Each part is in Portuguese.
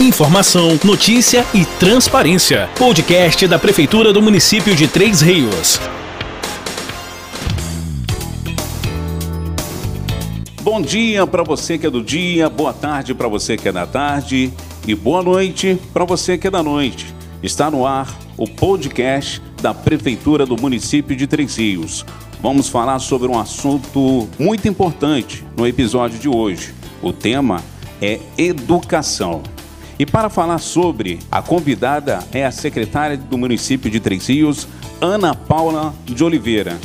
Informação, notícia e transparência. Podcast da Prefeitura do município de Três Rios. Bom dia para você que é do dia, boa tarde para você que é da tarde e boa noite para você que é da noite. Está no ar o podcast da Prefeitura do município de Três Rios. Vamos falar sobre um assunto muito importante no episódio de hoje. O tema é educação. E para falar sobre, a convidada é a secretária do município de Três Rios, Ana Paula de Oliveira.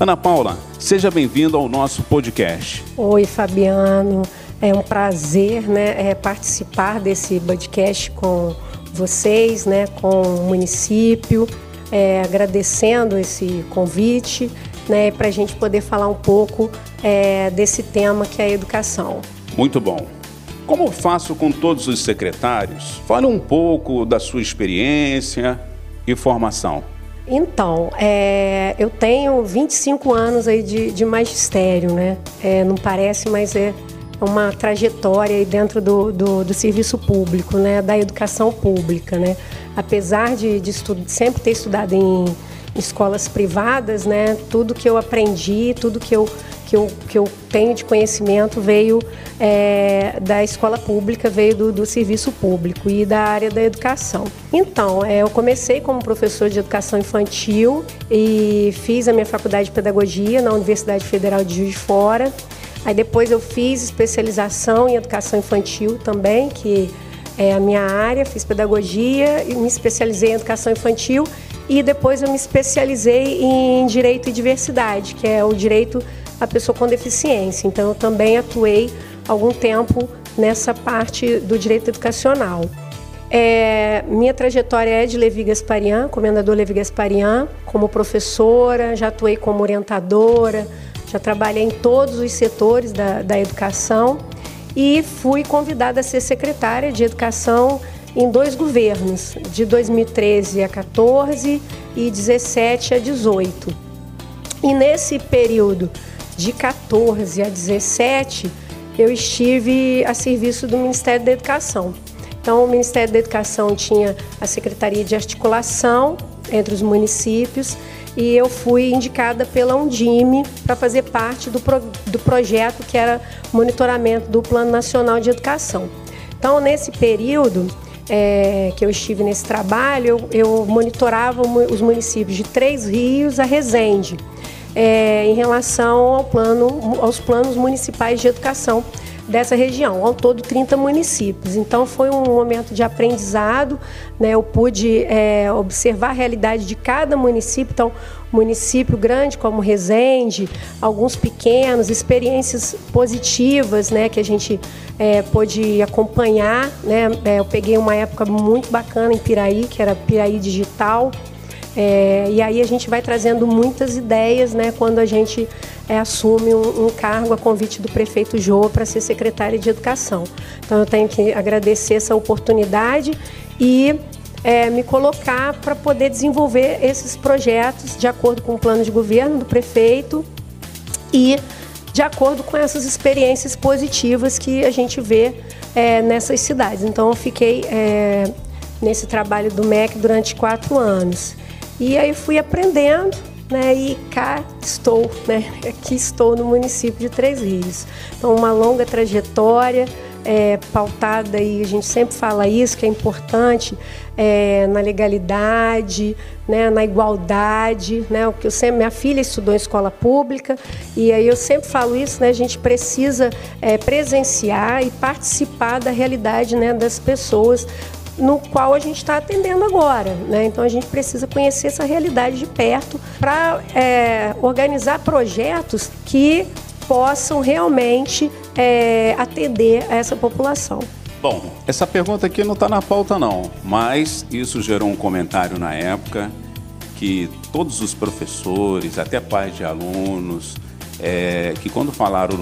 Ana Paula, seja bem-vinda ao nosso podcast. Oi, Fabiano. É um prazer né, é, participar desse podcast com vocês, né, com o município, é, agradecendo esse convite né, para a gente poder falar um pouco é, desse tema que é a educação. Muito bom. Como faço com todos os secretários, fale um pouco da sua experiência e formação. Então, é, eu tenho 25 anos aí de, de magistério, né? É, não parece, mas é uma trajetória aí dentro do, do, do, serviço público, né? Da educação pública, né? Apesar de, de sempre ter estudado em escolas privadas, né? Tudo que eu aprendi, tudo que eu, que eu, que eu tenho de conhecimento veio é, da escola pública, veio do, do, serviço público e da área da educação. Então, é, eu comecei como professor de educação infantil e fiz a minha faculdade de pedagogia na Universidade Federal de Juiz de Fora. Aí depois eu fiz especialização em educação infantil também, que é a minha área, fiz pedagogia e me especializei em educação infantil e depois eu me especializei em direito e diversidade, que é o direito à pessoa com deficiência. Então eu também atuei algum tempo nessa parte do direito educacional. É, minha trajetória é de Levi Gasparian, comendador Levi Gasparian, como professora, já atuei como orientadora, já trabalhei em todos os setores da, da educação e fui convidada a ser secretária de educação em dois governos, de 2013 a 14 e 17 a 18. E nesse período de 14 a 17, eu estive a serviço do Ministério da Educação. Então, o Ministério da Educação tinha a Secretaria de Articulação entre os municípios e eu fui indicada pela Undime para fazer parte do, pro, do projeto que era monitoramento do Plano Nacional de Educação. Então, nesse período, é, que eu estive nesse trabalho, eu, eu, monitorava os municípios de Três Rios a Resende, é, em relação ao plano, aos planos municipais de educação dessa região, ao todo 30 municípios. Então foi um momento de aprendizado, né? eu pude é, observar a realidade de cada município, então município grande como Resende, alguns pequenos, experiências positivas né? que a gente é, pôde acompanhar. Né? É, eu peguei uma época muito bacana em Piraí, que era Piraí Digital, é, e aí a gente vai trazendo muitas ideias né, quando a gente é, assume um, um, cargo a convite do prefeito Jô para ser secretária de Educação. Então eu tenho que agradecer essa oportunidade e é, me colocar para poder desenvolver esses projetos de acordo com o plano de governo do prefeito e de acordo com essas experiências positivas que a gente vê é, nessas cidades. Então eu fiquei é, nesse trabalho do MEC durante quatro anos. E aí fui aprendendo, né? E cá estou, né? Aqui estou no município de Três Rios. Então, uma longa trajetória é, pautada e a gente sempre fala isso que é importante é, na legalidade, né, na igualdade, né, o que eu sempre minha filha estudou em escola pública e aí eu sempre falo isso, né, a gente precisa é, presenciar e participar da realidade, né, das pessoas no qual a gente está atendendo agora. Né? Então a gente precisa conhecer essa realidade de perto para é, organizar projetos que possam realmente é, atender a essa população. Bom, essa pergunta aqui não está na pauta não, mas isso gerou um comentário na época que todos os professores, até pais de alunos, é, que quando falaram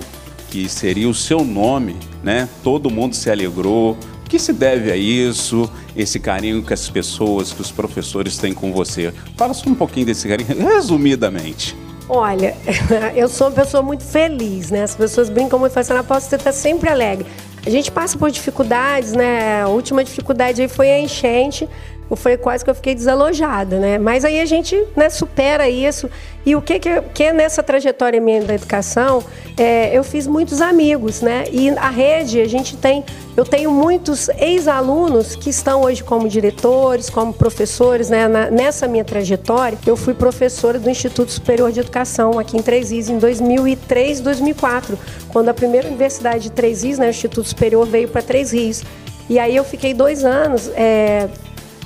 que seria o seu nome, né, todo mundo se alegrou, que se deve a isso, esse carinho que as pessoas, que os professores têm com você? Fala só um pouquinho desse carinho, resumidamente. Olha, eu sou uma pessoa muito feliz, né? As pessoas brincam muito, falam assim, Ana Paula, você está sempre alegre. A gente passa por dificuldades, né? A última dificuldade aí foi a enchente eu falei quase que eu fiquei desalojada, né? Mas aí a gente né, supera isso. E o que, que, que nessa trajetória minha da educação, é, eu fiz muitos amigos, né? E a rede, a gente tem, eu tenho muitos ex-alunos que estão hoje como diretores, como professores, né? Na, nessa minha trajetória, eu fui professora do Instituto Superior de Educação aqui em Três Rios em 2003, 2004, quando a primeira universidade de Três Rios, né, o Instituto Superior, veio para Três Rios. E aí eu fiquei dois anos é,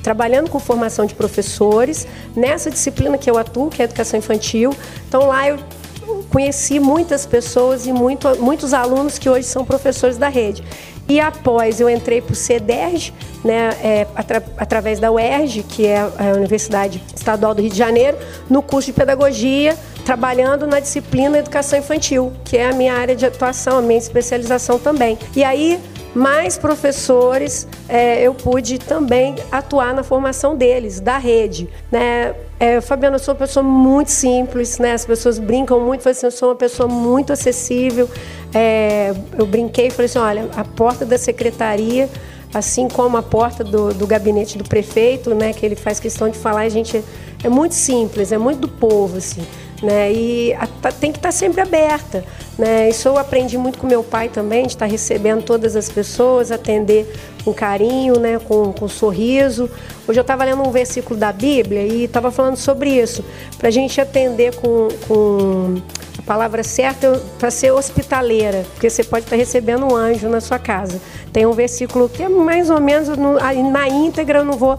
trabalhando com formação de professores, nessa disciplina que eu atuo, que é a educação infantil. Então lá eu conheci muitas pessoas e muito, muitos alunos que hoje são professores da rede. E após eu entrei para o CEDERJ, né, é, atra, através da UERJ, que é a Universidade Estadual do Rio de Janeiro, no curso de pedagogia, trabalhando na disciplina educação infantil, que é a minha área de atuação, a minha especialização também. E aí mais professores é, eu pude também atuar na formação deles, da rede. Né? É, Fabiana, eu sou uma pessoa muito simples, né? as pessoas brincam muito, falei assim, eu sou uma pessoa muito acessível. É, eu brinquei e falei assim, olha, a porta da secretaria assim como a porta do, do, gabinete do prefeito, né, que ele faz questão de falar, a gente é muito simples, é muito do povo, assim né? E a, tá, tem que estar tá sempre aberta, né? Isso eu aprendi muito com meu pai também, de estar tá recebendo todas as pessoas, atender com carinho, né? Com, com sorriso. Hoje eu estava lendo um versículo da Bíblia e estava falando sobre isso, para a gente atender com, com a palavra certa para ser hospitaleira, porque você pode estar recebendo um anjo na sua casa. Tem um versículo que é mais ou menos no, na íntegra, eu não vou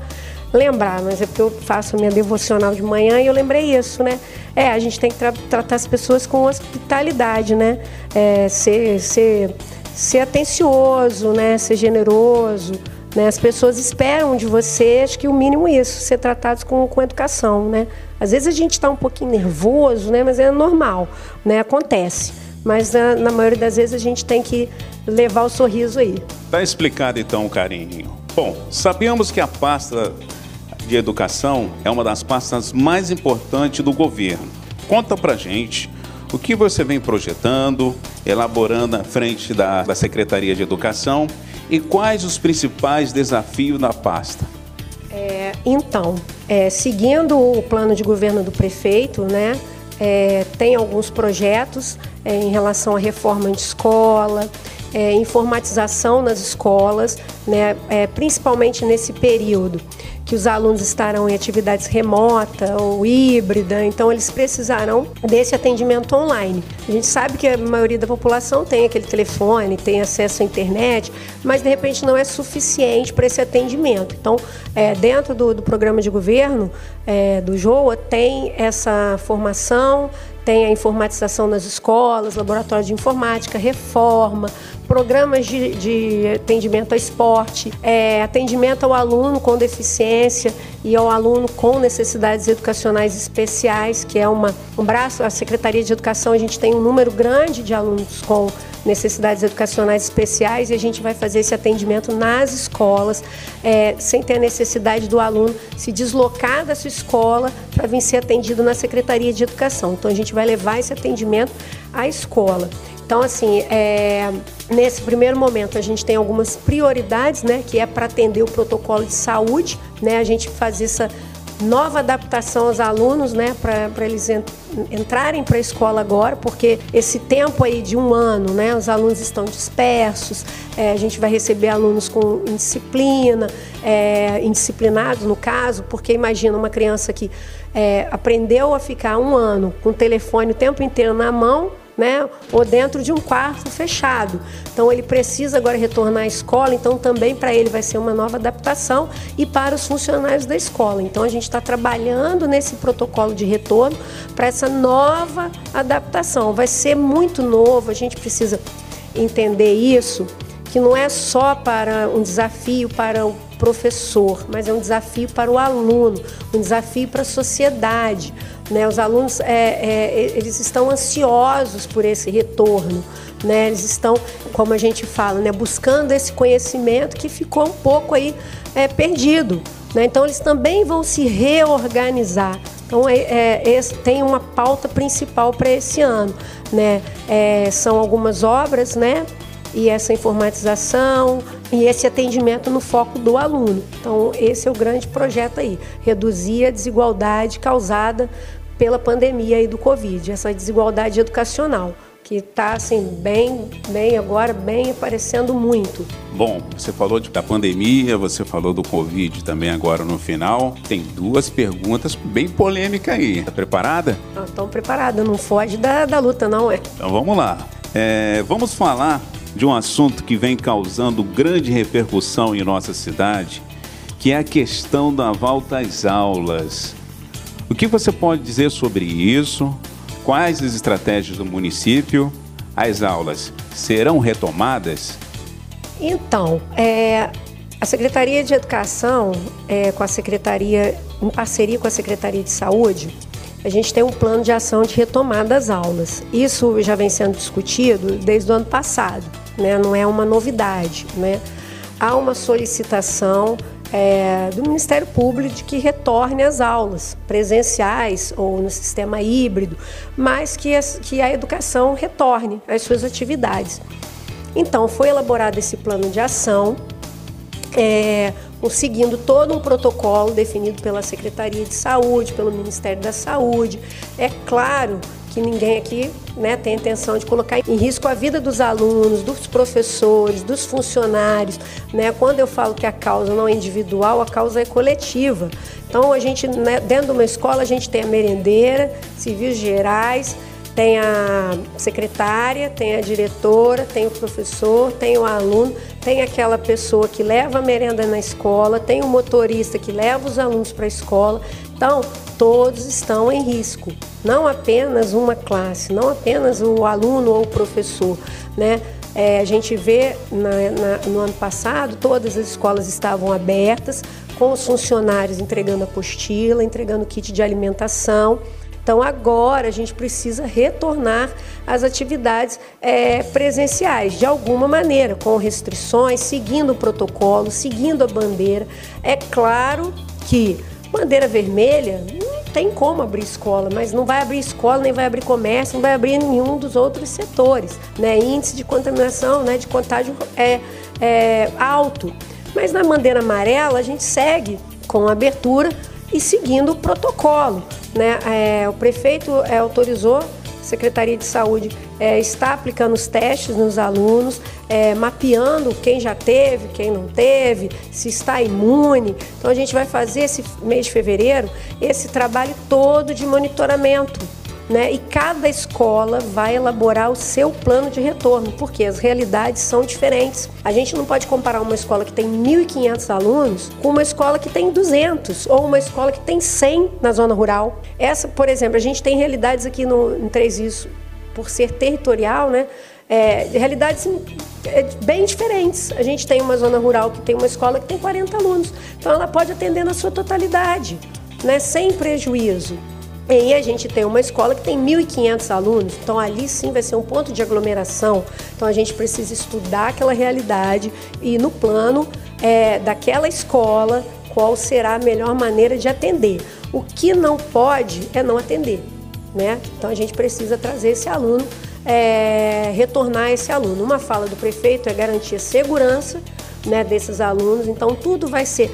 lembrar, mas é porque eu faço minha devocional de manhã e eu lembrei isso, né? É, a gente tem que tra tratar as pessoas com hospitalidade, né? É, ser, ser, ser atencioso, né? Ser generoso. Né? As pessoas esperam de você, acho que o mínimo isso, ser tratados com, com educação, né? Às vezes a gente está um pouquinho nervoso, né? Mas é normal, né? Acontece. Mas na, na maioria das vezes a gente tem que levar o sorriso aí. Tá explicado então, carinho. Bom, sabemos que a pasta de Educação é uma das pastas mais importantes do governo. Conta pra gente o que você vem projetando, elaborando à frente da, da Secretaria de Educação e quais os principais desafios da pasta. É, então, é, seguindo o plano de governo do prefeito, né, é, tem alguns projetos é, em relação à reforma de escola, é, informatização nas escolas, né, é, principalmente nesse período que os alunos estarão em atividades remota ou híbrida, então eles precisarão desse atendimento online. A gente sabe que a maioria da população tem aquele telefone, tem acesso à internet, mas de repente não é suficiente para esse atendimento. Então, é, dentro do, do, programa de governo é, do JOA, tem essa formação, tem a informatização nas escolas, laboratório de informática, reforma, programas de, de atendimento ao esporte, é, atendimento ao aluno com deficiência e ao aluno com necessidades educacionais especiais, que é uma, um braço, a Secretaria de Educação, a gente tem um número grande de alunos com necessidades educacionais especiais e a gente vai fazer esse atendimento nas escolas, é, sem ter a necessidade do aluno se deslocar da sua escola para vir ser atendido na Secretaria de Educação. Então a gente vai levar esse atendimento à escola. Então, assim, é, nesse primeiro momento a gente tem algumas prioridades, né, que é para atender o protocolo de saúde, né, a gente faz essa nova adaptação aos alunos, né, para eles ent entrarem para a escola agora, porque esse tempo aí de um ano, né, os alunos estão dispersos, é, a gente vai receber alunos com indisciplina, é, indisciplinados no caso, porque imagina uma criança que é, aprendeu a ficar um ano com o telefone o tempo inteiro na mão, né? Ou dentro de um quarto fechado. Então ele precisa agora retornar à escola, então também para ele vai ser uma nova adaptação e para os funcionários da escola. Então a gente está trabalhando nesse protocolo de retorno para essa nova adaptação. Vai ser muito novo, a gente precisa entender isso, que não é só para um desafio para o professor, mas é um desafio para o aluno, um desafio para a sociedade. Né? Os alunos é, é, eles estão ansiosos por esse retorno. Né? Eles estão, como a gente fala, né? buscando esse conhecimento que ficou um pouco aí é, perdido. Né? Então eles também vão se reorganizar. Então é, é, tem uma pauta principal para esse ano. Né? É, são algumas obras, né? e essa informatização e esse atendimento no foco do aluno. Então, esse é o grande projeto aí, reduzir a desigualdade causada pela pandemia aí do Covid, essa desigualdade educacional que está assim bem, bem agora, bem aparecendo muito. Bom, você falou de, da pandemia, você falou do Covid também agora no final. Tem duas perguntas bem polêmicas aí. Está preparada? Estão preparada, não foge da, da luta, não é? Então vamos lá. É, vamos falar de um assunto que vem causando grande repercussão em nossa cidade, que é a questão da volta às aulas. O que você pode dizer sobre isso? Quais as estratégias do município? As aulas serão retomadas? Então, é, a Secretaria de Educação, é, com a Secretaria, em parceria com a Secretaria de Saúde, a gente tem um plano de ação de retomada das aulas. Isso já vem sendo discutido desde o ano passado, né? não é uma novidade. Né? Há uma solicitação é, do Ministério Público de que retorne às aulas presenciais ou no sistema híbrido, mas que, as, que a educação retorne às suas atividades. Então, foi elaborado esse plano de ação, é, seguindo todo um protocolo definido pela Secretaria de Saúde, pelo Ministério da Saúde. É claro que ninguém aqui né, tem intenção de colocar em risco a vida dos alunos, dos professores, dos funcionários. Né? Quando eu falo que a causa não é individual, a causa é coletiva. Então, a gente, né, dentro de uma escola, a gente tem a merendeira, serviços gerais, tem a secretária, tem a diretora, tem o professor, tem o aluno, tem aquela pessoa que leva a merenda na escola, tem o motorista que leva os alunos para a escola. Então, todos estão em risco, não apenas uma classe, não apenas o aluno ou o professor, né? É, a gente vê na, na, no ano passado todas as escolas estavam abertas, com os funcionários entregando apostila, entregando kit de alimentação. Então agora a gente precisa retornar às atividades é, presenciais de alguma maneira, com restrições, seguindo o protocolo, seguindo a bandeira. É claro que bandeira vermelha tem como abrir escola, mas não vai abrir escola, nem vai abrir comércio, não vai abrir nenhum dos outros setores. Né? Índice de contaminação, né, de contágio é, é alto. Mas na bandeira amarela a gente segue com abertura e seguindo o protocolo. Né? É, o prefeito é, autorizou Secretaria de Saúde é, está aplicando os testes nos alunos, é, mapeando quem já teve, quem não teve, se está imune. Então a gente vai fazer esse mês de fevereiro esse trabalho todo de monitoramento né? E cada escola vai elaborar o seu plano de retorno, porque as realidades são diferentes. A gente não pode comparar uma escola que tem 1.500 alunos com uma escola que tem 200 ou uma escola que tem 100 na zona rural. Essa, por exemplo, a gente tem realidades aqui no, em Três Isso, por ser territorial, né? É, realidades é, bem diferentes. A gente tem uma zona rural que tem uma escola que tem 40 alunos, então ela pode atender na sua totalidade, né? sem prejuízo. E a gente tem uma escola que tem 1.500 alunos, então ali sim vai ser um ponto de aglomeração. Então a gente precisa estudar aquela realidade e no plano é, daquela escola qual será a melhor maneira de atender. O que não pode é não atender, né? Então a gente precisa trazer esse aluno, é, retornar esse aluno. Uma fala do prefeito é garantir a segurança né, desses alunos, então tudo vai ser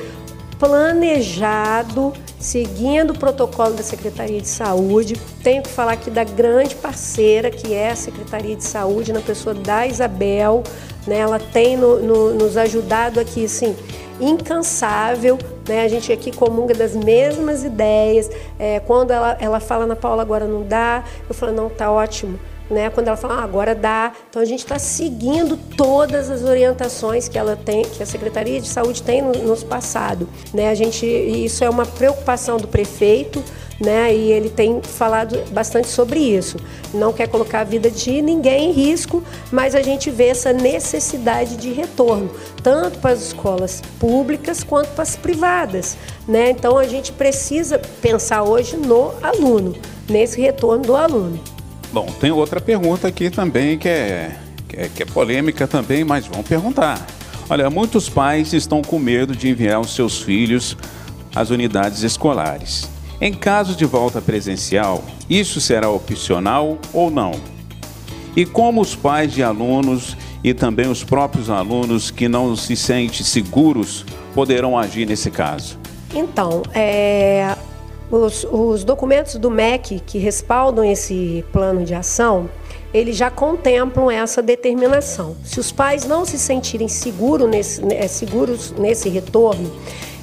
planejado, seguindo o protocolo da Secretaria de Saúde. Tenho que falar aqui da grande parceira que é a Secretaria de Saúde, na pessoa da Isabel. Né? Ela tem no, no, nos ajudado aqui, assim, incansável. Né? A gente aqui comunga das mesmas ideias. É, quando ela, ela fala na Paula, agora não dá, eu falo, não, tá ótimo né? Quando ela fala, ah, agora dá. Então a gente está seguindo todas as orientações que ela tem, que a Secretaria de Saúde tem nos passado, né? A gente, isso é uma preocupação do prefeito, né? E ele tem falado bastante sobre isso. Não quer colocar a vida de ninguém em risco, mas a gente vê essa necessidade de retorno, tanto para as escolas públicas quanto para as privadas, né? Então a gente precisa pensar hoje no aluno, nesse retorno do aluno. Bom, tem outra pergunta aqui também que é, que é, que é polêmica também, mas vamos perguntar. Olha, muitos pais estão com medo de enviar os seus filhos às unidades escolares. Em caso de volta presencial, isso será opcional ou não? E como os pais de alunos e também os próprios alunos que não se sentem seguros poderão agir nesse caso? Então, é, os, os, documentos do MEC que respaldam esse plano de ação, eles já contemplam essa determinação. Se os pais não se sentirem seguro nesse, é, seguros nesse retorno,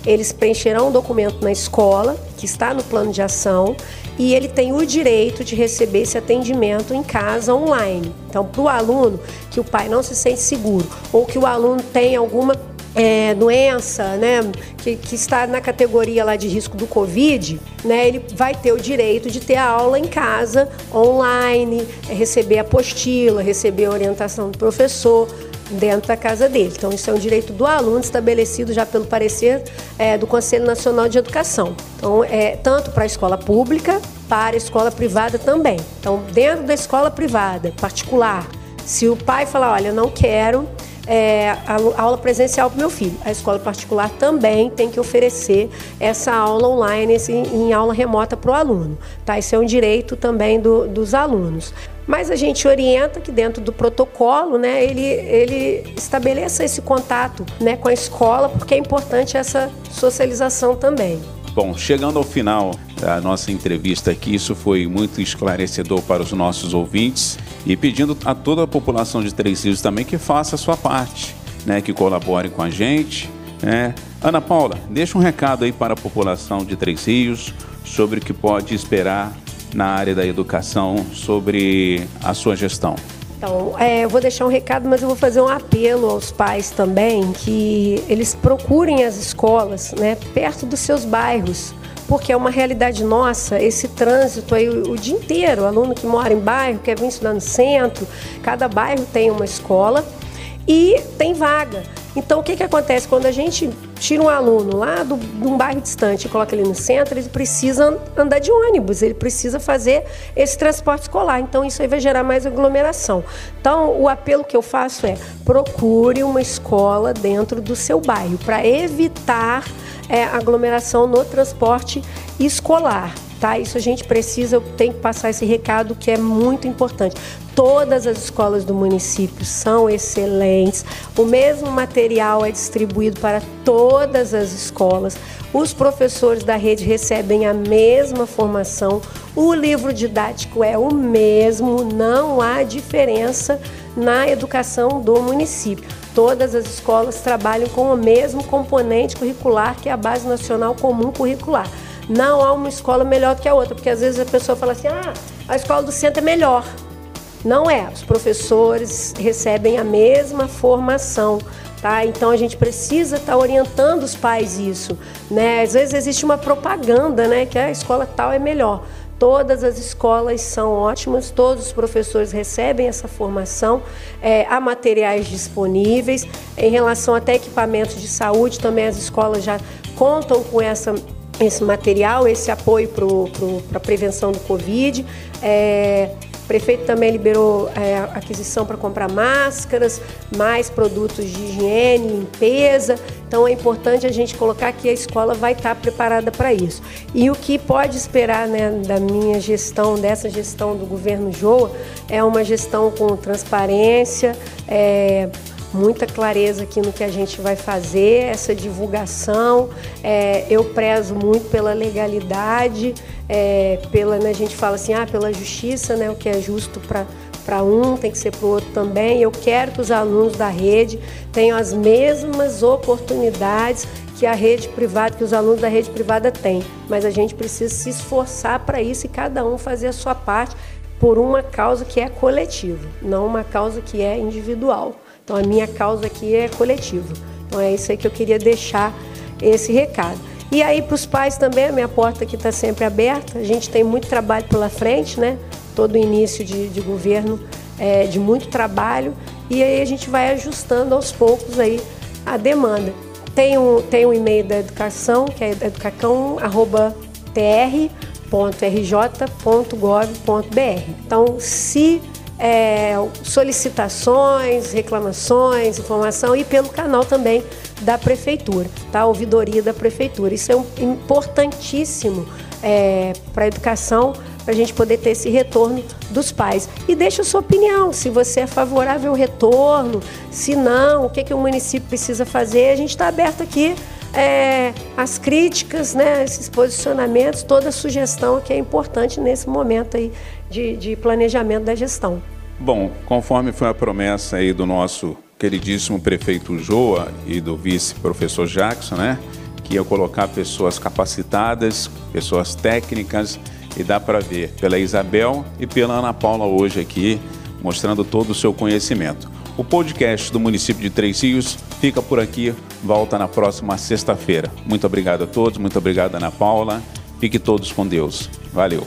eles preencherão um documento na escola, que está no plano de ação, e ele tem o direito de receber esse atendimento em casa online. Então, para o aluno que o pai não se sente seguro ou que o aluno tem alguma é, doença, né, que, que, está na categoria lá de risco do Covid, né, ele vai ter o direito de ter a aula em casa, online, receber apostila, receber orientação do professor dentro da casa dele. Então, isso é um direito do aluno estabelecido já pelo parecer é, do Conselho Nacional de Educação. Então, é tanto para a escola pública, para a escola privada também. Então, dentro da escola privada, particular, se o pai falar, olha, eu não quero é, a aula presencial para o meu filho. A escola particular também tem que oferecer essa aula online esse, em aula remota para o aluno. Tá? Isso é um direito também do, dos alunos. Mas a gente orienta que dentro do protocolo, né, ele, ele estabeleça esse contato né, com a escola, porque é importante essa socialização também. Bom, chegando ao final da nossa entrevista aqui, isso foi muito esclarecedor para os nossos ouvintes e pedindo a toda a população de Três Rios também que faça a sua parte, né, que colabore com a gente. Né. Ana Paula, deixa um recado aí para a população de Três Rios sobre o que pode esperar na área da educação, sobre a sua gestão. Então, é, eu vou deixar um recado, mas eu vou fazer um apelo aos pais também, que eles procurem as escolas né, perto dos seus bairros, porque é uma realidade nossa, esse trânsito aí o, o dia inteiro, o aluno que mora em bairro, quer vir estudar no centro, cada bairro tem uma escola e tem vaga. Então, o que, que acontece? Quando a gente tira um aluno lá do, de um bairro distante e coloca ele no centro, ele precisa andar de ônibus, ele precisa fazer esse transporte escolar. Então, isso aí vai gerar mais aglomeração. Então, o apelo que eu faço é procure uma escola dentro do seu bairro para evitar é, aglomeração no transporte escolar. Tá? Isso a gente precisa, eu tenho que passar esse recado que é muito importante. Todas as escolas do município são excelentes, o mesmo material é distribuído para todas as escolas, os professores da rede recebem a mesma formação, o livro didático é o mesmo, não há diferença na educação do município. Todas as escolas trabalham com o mesmo componente curricular que é a Base Nacional Comum Curricular não há uma escola melhor que a outra, porque às vezes a pessoa fala assim: ah, a escola do centro é melhor. Não é, os professores recebem a mesma formação. Tá? Então a gente precisa estar tá orientando os pais isso, né? Às vezes existe uma propaganda, né, que a escola tal é melhor. Todas as escolas são ótimas, todos os professores recebem essa formação, é, há materiais disponíveis. Em relação até equipamentos de saúde, também as escolas já contam com essa esse material, esse apoio para a prevenção do Covid. É, prefeito também liberou é, aquisição para comprar máscaras, mais produtos de higiene, limpeza. Então é importante a gente colocar que a escola vai estar preparada para isso. E o que pode esperar né, da minha gestão, dessa gestão do governo Joa, é uma gestão com transparência. É, muita clareza aqui no que a gente vai fazer, essa divulgação. É, eu prezo muito pela legalidade, é, pela, né, a gente fala assim, ah, pela justiça, né, o que é justo para para um, tem que ser para o outro também. Eu quero que os alunos da rede tenham as mesmas oportunidades que a rede privada, que os alunos da rede privada têm. Mas a gente precisa se esforçar para isso e cada um fazer a sua parte por uma causa que é coletiva, não uma causa que é individual. Então a minha causa aqui é coletiva. Então é isso aí que eu queria deixar esse recado. E aí para os pais também, a minha porta aqui está sempre aberta. A gente tem muito trabalho pela frente, né? Todo início de, de governo é de muito trabalho e aí a gente vai ajustando aos poucos aí a demanda. Tem um, tem um e-mail da educação, que é educacão.tr.rj.gov.br. Então, se é, solicitações, reclamações, informação e pelo canal também da prefeitura, tá? Ouvidoria da prefeitura. Isso é um, importantíssimo é, para a educação, para a gente poder ter esse retorno dos pais. E deixa a sua opinião, se você é favorável ao retorno, se não, o que, que o município precisa fazer. A gente está aberto aqui é, as críticas, né, esses posicionamentos, toda sugestão que é importante nesse momento aí de, de planejamento da gestão. Bom, conforme foi a promessa aí do nosso queridíssimo prefeito Joa e do vice-professor Jackson, né? Que ia colocar pessoas capacitadas, pessoas técnicas, e dá para ver pela Isabel e pela Ana Paula hoje aqui, mostrando todo o seu conhecimento. O podcast do município de Três Rios fica por aqui, volta na próxima sexta-feira. Muito obrigado a todos, muito obrigado Ana Paula. Fique todos com Deus. Valeu.